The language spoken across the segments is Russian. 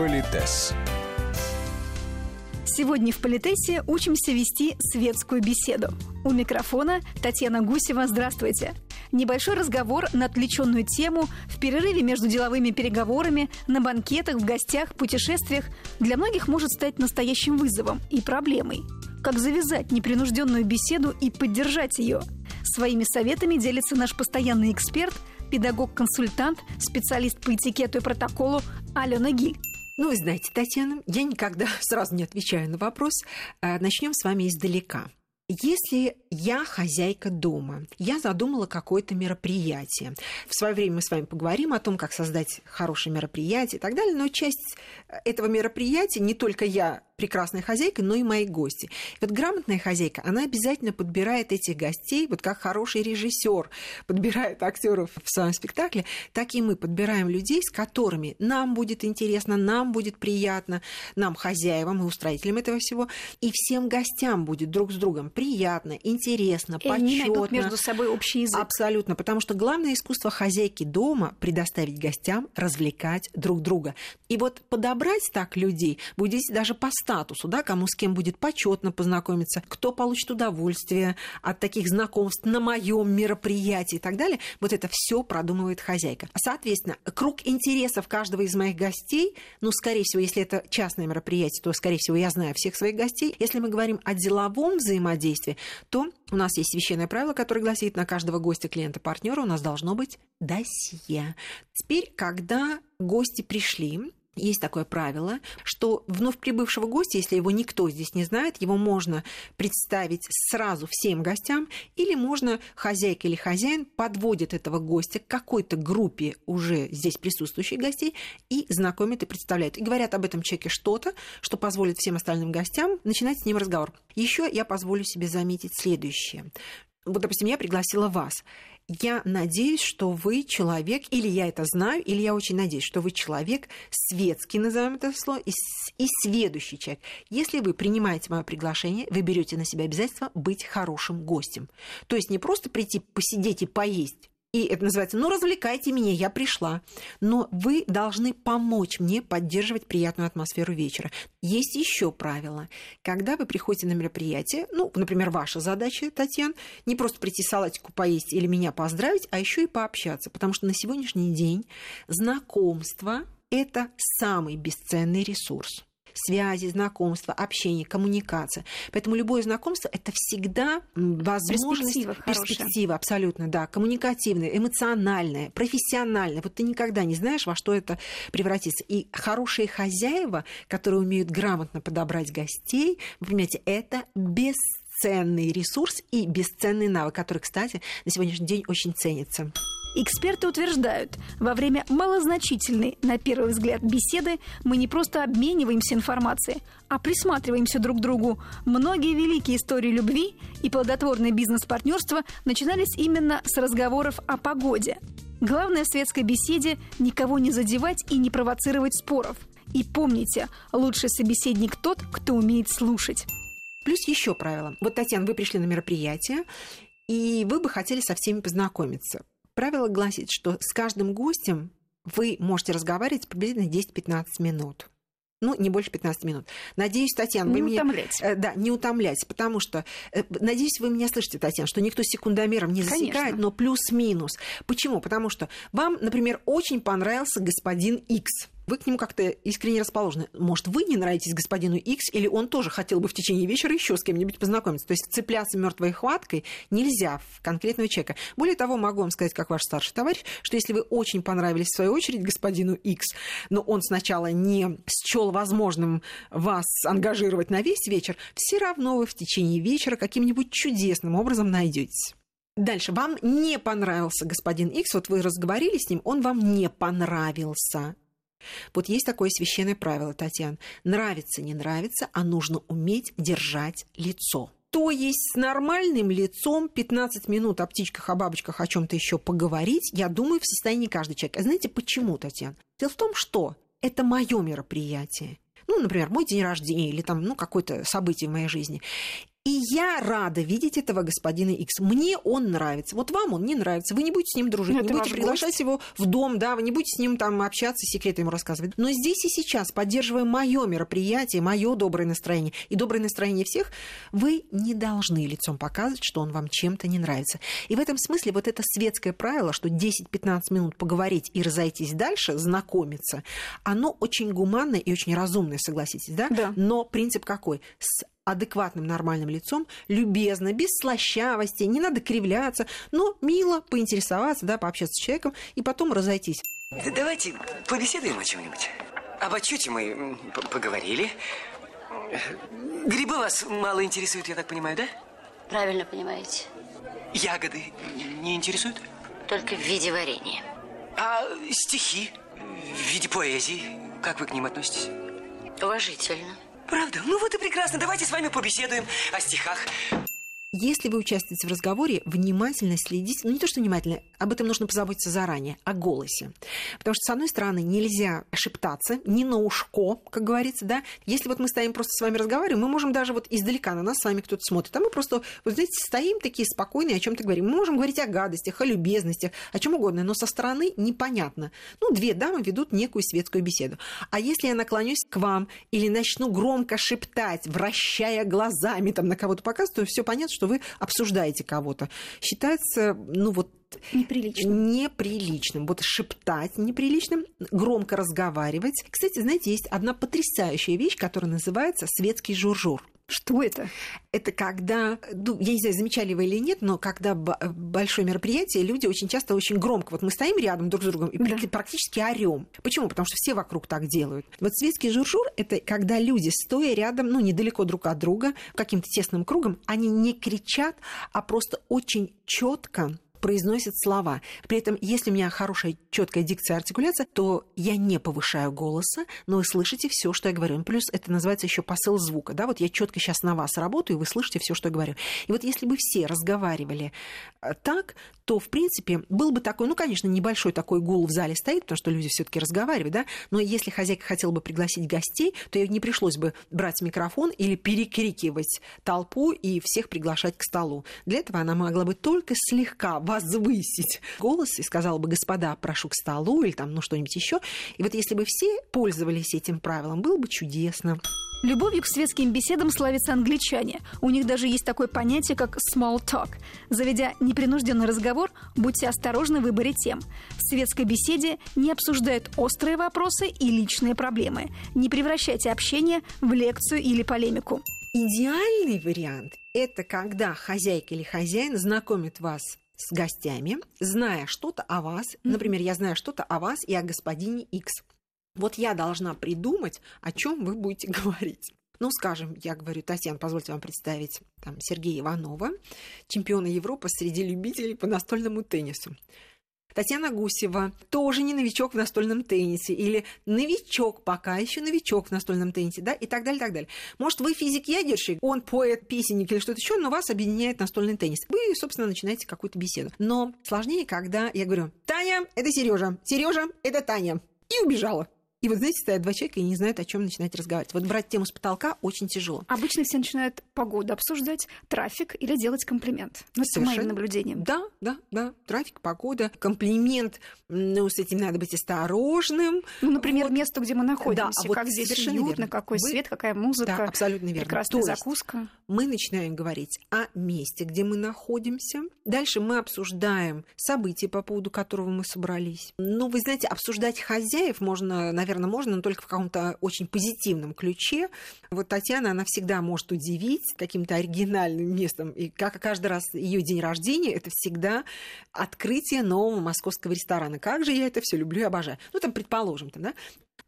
Политес. Сегодня в Политесе учимся вести светскую беседу. У микрофона Татьяна Гусева. Здравствуйте. Небольшой разговор на отвлеченную тему в перерыве между деловыми переговорами, на банкетах, в гостях, путешествиях для многих может стать настоящим вызовом и проблемой. Как завязать непринужденную беседу и поддержать ее? Своими советами делится наш постоянный эксперт, педагог-консультант, специалист по этикету и протоколу Алена Гиль. Ну, вы знаете, Татьяна, я никогда сразу не отвечаю на вопрос. А, Начнем с вами издалека. Если я хозяйка дома, я задумала какое-то мероприятие. В свое время мы с вами поговорим о том, как создать хорошее мероприятие и так далее, но часть этого мероприятия не только я прекрасная хозяйка, но и мои гости. И вот грамотная хозяйка, она обязательно подбирает этих гостей, вот как хороший режиссер подбирает актеров в своем спектакле, так и мы подбираем людей, с которыми нам будет интересно, нам будет приятно, нам, хозяевам и устроителям этого всего, и всем гостям будет друг с другом приятно, интересно, И почетно. между собой общий язык. Абсолютно, потому что главное искусство хозяйки дома предоставить гостям развлекать друг друга. И вот подобрать так людей будет даже по статусу, да, кому с кем будет почетно познакомиться, кто получит удовольствие от таких знакомств на моем мероприятии и так далее. Вот это все продумывает хозяйка. Соответственно, круг интересов каждого из моих гостей, ну, скорее всего, если это частное мероприятие, то, скорее всего, я знаю всех своих гостей. Если мы говорим о деловом взаимодействии, то у нас есть священное правило, которое гласит, на каждого гостя, клиента, партнера у нас должно быть досье. Теперь, когда гости пришли, есть такое правило, что вновь прибывшего гостя, если его никто здесь не знает, его можно представить сразу всем гостям, или можно хозяйка или хозяин подводит этого гостя к какой-то группе уже здесь присутствующих гостей и знакомит и представляет. И говорят об этом человеке что-то, что позволит всем остальным гостям начинать с ним разговор. Еще я позволю себе заметить следующее. Вот, допустим, я пригласила вас я надеюсь, что вы человек, или я это знаю, или я очень надеюсь, что вы человек светский, назовем это слово, и, и сведущий человек. Если вы принимаете мое приглашение, вы берете на себя обязательство быть хорошим гостем. То есть не просто прийти посидеть и поесть, и это называется, ну, развлекайте меня, я пришла. Но вы должны помочь мне поддерживать приятную атмосферу вечера. Есть еще правило. Когда вы приходите на мероприятие, ну, например, ваша задача, Татьяна, не просто прийти салатику поесть или меня поздравить, а еще и пообщаться. Потому что на сегодняшний день знакомство – это самый бесценный ресурс связи, знакомства, общение, коммуникация. Поэтому любое знакомство – это всегда возможность... Перспектива. Перспектива, абсолютно, да. Коммуникативная, эмоциональная, профессиональная. Вот ты никогда не знаешь, во что это превратится. И хорошие хозяева, которые умеют грамотно подобрать гостей, вы понимаете, это бесценный ресурс и бесценный навык, который, кстати, на сегодняшний день очень ценится. Эксперты утверждают, во время малозначительной, на первый взгляд, беседы мы не просто обмениваемся информацией, а присматриваемся друг к другу. Многие великие истории любви и плодотворное бизнес-партнерство начинались именно с разговоров о погоде. Главное в светской беседе – никого не задевать и не провоцировать споров. И помните, лучший собеседник тот, кто умеет слушать. Плюс еще правило. Вот, Татьяна, вы пришли на мероприятие, и вы бы хотели со всеми познакомиться. Правило гласит, что с каждым гостем вы можете разговаривать приблизительно 10-15 минут. Ну, не больше 15 минут. Надеюсь, Татьяна, вы Не меня... утомлять. Э, Да, не утомлять, потому что, э, надеюсь, вы меня слышите, Татьяна, что никто секундомером не засекает, Конечно. но плюс-минус. Почему? Потому что вам, например, очень понравился господин X. Вы к нему как-то искренне расположены. Может, вы не нравитесь господину X, или он тоже хотел бы в течение вечера еще с кем-нибудь познакомиться. То есть цепляться мертвой хваткой нельзя в конкретного человека. Более того, могу вам сказать, как ваш старший товарищ, что если вы очень понравились в свою очередь господину X, но он сначала не счел возможным вас ангажировать на весь вечер, все равно вы в течение вечера каким-нибудь чудесным образом найдетесь. Дальше. Вам не понравился господин X, вот вы разговорили с ним, он вам не понравился. Вот есть такое священное правило, Татьяна. Нравится, не нравится, а нужно уметь держать лицо. То есть с нормальным лицом 15 минут о птичках, о бабочках, о чем-то еще поговорить, я думаю, в состоянии каждый человек. А знаете почему, Татьяна? Дело в том, что это мое мероприятие. Ну, например, мой день рождения или там, ну, какое-то событие в моей жизни. И я рада видеть этого господина X. Мне он нравится. Вот вам он не нравится. Вы не будете с ним дружить, Ну, не будете приглашать гость. его в дом, да, вы не будете с ним там общаться, секреты ему рассказывать. Но здесь и сейчас, поддерживая мое мероприятие, мое доброе настроение и доброе настроение всех, вы не должны лицом показывать, что он вам чем-то не нравится. И в этом смысле вот это светское правило, что 10-15 минут поговорить и разойтись дальше, знакомиться, оно очень гуманное и очень разумное, согласитесь, да? Да. Но принцип какой? С адекватным нормальным лицом, любезно, без слащавости, не надо кривляться, но мило поинтересоваться, да, пообщаться с человеком и потом разойтись. Да Давайте побеседуем о чем-нибудь. Об отчете мы поговорили. Грибы вас мало интересуют, я так понимаю, да? Правильно понимаете. Ягоды не интересуют? Только в виде варенья. А стихи в виде поэзии, как вы к ним относитесь? Уважительно. Правда? Ну вот и прекрасно. Давайте с вами побеседуем о стихах. Если вы участвуете в разговоре, внимательно следите, ну не то, что внимательно, об этом нужно позаботиться заранее, о голосе. Потому что, с одной стороны, нельзя шептаться, не на ушко, как говорится, да. Если вот мы стоим просто с вами разговариваем, мы можем даже вот издалека на нас с вами кто-то смотрит, а мы просто, вот знаете, стоим такие спокойные, о чем то говорим. Мы можем говорить о гадостях, о любезностях, о чем угодно, но со стороны непонятно. Ну, две дамы ведут некую светскую беседу. А если я наклонюсь к вам или начну громко шептать, вращая глазами, там на кого-то показывать, то все понятно, что вы обсуждаете кого-то. Считается, ну вот Неприлично. неприличным. Вот шептать неприличным, громко разговаривать. Кстати, знаете, есть одна потрясающая вещь, которая называется светский журжур. Что это? Это когда, ну, я не знаю, замечали вы или нет, но когда большое мероприятие, люди очень часто очень громко. Вот мы стоим рядом друг с другом и Да. прак- практически орем. Почему? Потому что все вокруг так делают. Вот светский журжур – это когда люди, стоя рядом, ну, недалеко друг от друга, каким-то тесным кругом, они не кричат, а просто очень четко произносят слова. При этом, если у меня хорошая четкая дикция артикуляция, то я не повышаю голоса, но вы слышите все, что я говорю. Плюс это называется еще посыл звука. Да? Вот я четко сейчас на вас работаю, и вы слышите все, что я говорю. И вот если бы все разговаривали э, так, то, в принципе, был бы такой, ну, конечно, небольшой такой гул в зале стоит, потому что люди все-таки разговаривают, да, но если хозяйка хотела бы пригласить гостей, то ей не пришлось бы брать микрофон или перекрикивать толпу и всех приглашать к столу. Для этого она могла бы только слегка возвысить голос и сказала бы, господа, прошу к столу или там, ну, что-нибудь еще. И вот если бы все пользовались этим правилом, было бы чудесно. Любовью к светским беседам славятся англичане. У них даже есть такое понятие, как small talk. Заведя непринужденный разговор, будьте осторожны в выборе тем. В светской беседе не обсуждают острые вопросы и личные проблемы. Не превращайте общение в лекцию или полемику. Идеальный вариант – это когда хозяйка или хозяин знакомит вас с гостями, зная что-то о вас. Например, я знаю что-то о вас и о господине X. Вот я должна придумать, о чем вы будете говорить. Ну, скажем, я говорю, Татьяна, позвольте вам представить там, Сергея Иванова, чемпиона Европы среди любителей по настольному теннису. Татьяна Гусева тоже не новичок в настольном теннисе, или новичок, пока еще новичок в настольном теннисе, да, и так далее, так далее. Может, вы физик-ядерщик, он поэт, песенник или что-то еще, но вас объединяет настольный теннис. Вы, собственно, начинаете какую-то беседу. Но сложнее, когда я говорю, Таня, это Сережа, Сережа, это Таня, и убежала. И вот, знаете, стоят два человека и не знают, о чем начинать разговаривать. Вот брать тему с потолка очень тяжело. Обычно все начинают погоду обсуждать, трафик или делать комплимент. Ну, это по моим наблюдениям. Да, да, да. Трафик, погода, комплимент. Ну, с этим надо быть осторожным. Ну, например, Вот. место, где мы находимся, а вот как здесь уютно, верно. какой Вы- свет, какая музыка, Да, абсолютно верно. прекрасная То закуска. мы начинаем говорить о месте, где мы находимся. Дальше мы обсуждаем события, по поводу которого мы собрались. Ну, вы знаете, обсуждать хозяев можно, наверное, можно, но только в каком-то очень позитивном ключе. Вот Татьяна, она всегда может удивить каким-то оригинальным местом. И как каждый раз ее день рождения, это всегда открытие нового московского ресторана. Как же я это все люблю и обожаю. Ну, там, предположим, там, да,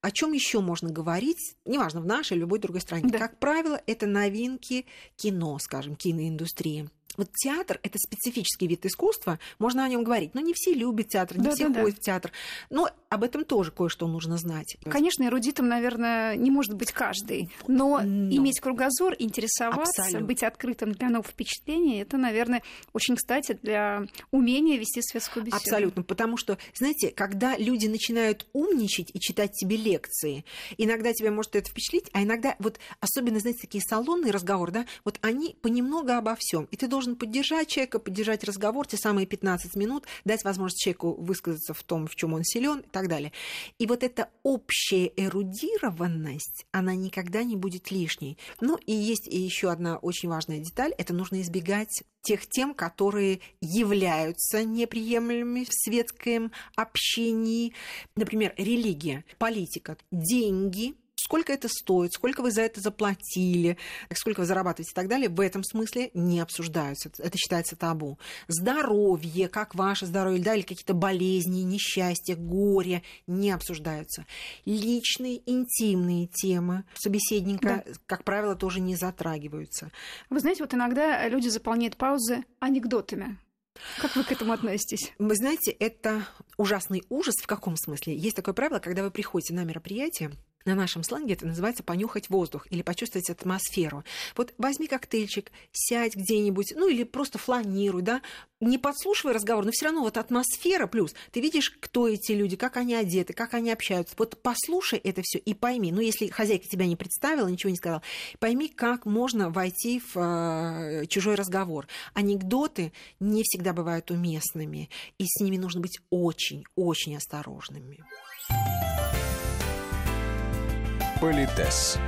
о чем еще можно говорить, неважно, в нашей или любой другой стране? Да. Как правило, это новинки кино, скажем, киноиндустрии. Вот театр — это специфический вид искусства, можно о нем говорить, но не все любят театр, не Да, все да, да. ходят в театр. Но об этом тоже кое-что нужно знать. Конечно, эрудитом, наверное, не может быть каждый, но, Но. иметь кругозор, интересоваться, Абсолютно. быть открытым для новых впечатлений, это, наверное, очень кстати для умения вести светскую беседу. Абсолютно, потому что, знаете, когда люди начинают умничать и читать тебе лекции, иногда тебя может это впечатлить, а иногда вот особенно, знаете, такие салонные разговоры, да, вот они понемногу обо всем, и ты должен поддержать человека, поддержать разговор, те самые 15 минут, дать возможность человеку высказаться в том, в чем он силен и так далее. И вот эта общая эрудированность, она никогда не будет лишней. Ну и есть и еще одна очень важная деталь, это нужно избегать тех тем, которые являются неприемлемыми в светском общении. Например, религия, политика, деньги, сколько это стоит, сколько вы за это заплатили, сколько вы зарабатываете и так далее, в этом смысле не обсуждаются. Это считается табу. Здоровье, как ваше здоровье, да, или какие-то болезни, несчастья, горе, не обсуждаются. Личные, интимные темы собеседника, как правило, тоже не затрагиваются. Вы знаете, вот иногда люди заполняют паузы анекдотами. Как вы к этому относитесь? Вы знаете, это ужасный ужас. В каком смысле? Есть такое правило, когда вы приходите на мероприятие, на нашем сленге это называется понюхать воздух или почувствовать атмосферу. Вот возьми коктейльчик, сядь где-нибудь, ну или просто фланируй, да, не подслушивай разговор, но все равно вот атмосфера плюс. Ты видишь, кто эти люди, как они одеты, как они общаются. Вот послушай это все и пойми. Ну, если хозяйка тебя не представила, ничего не сказала, пойми, как можно войти в э, чужой разговор. Анекдоты не всегда бывают уместными, и с ними нужно быть очень-очень осторожными. Politess.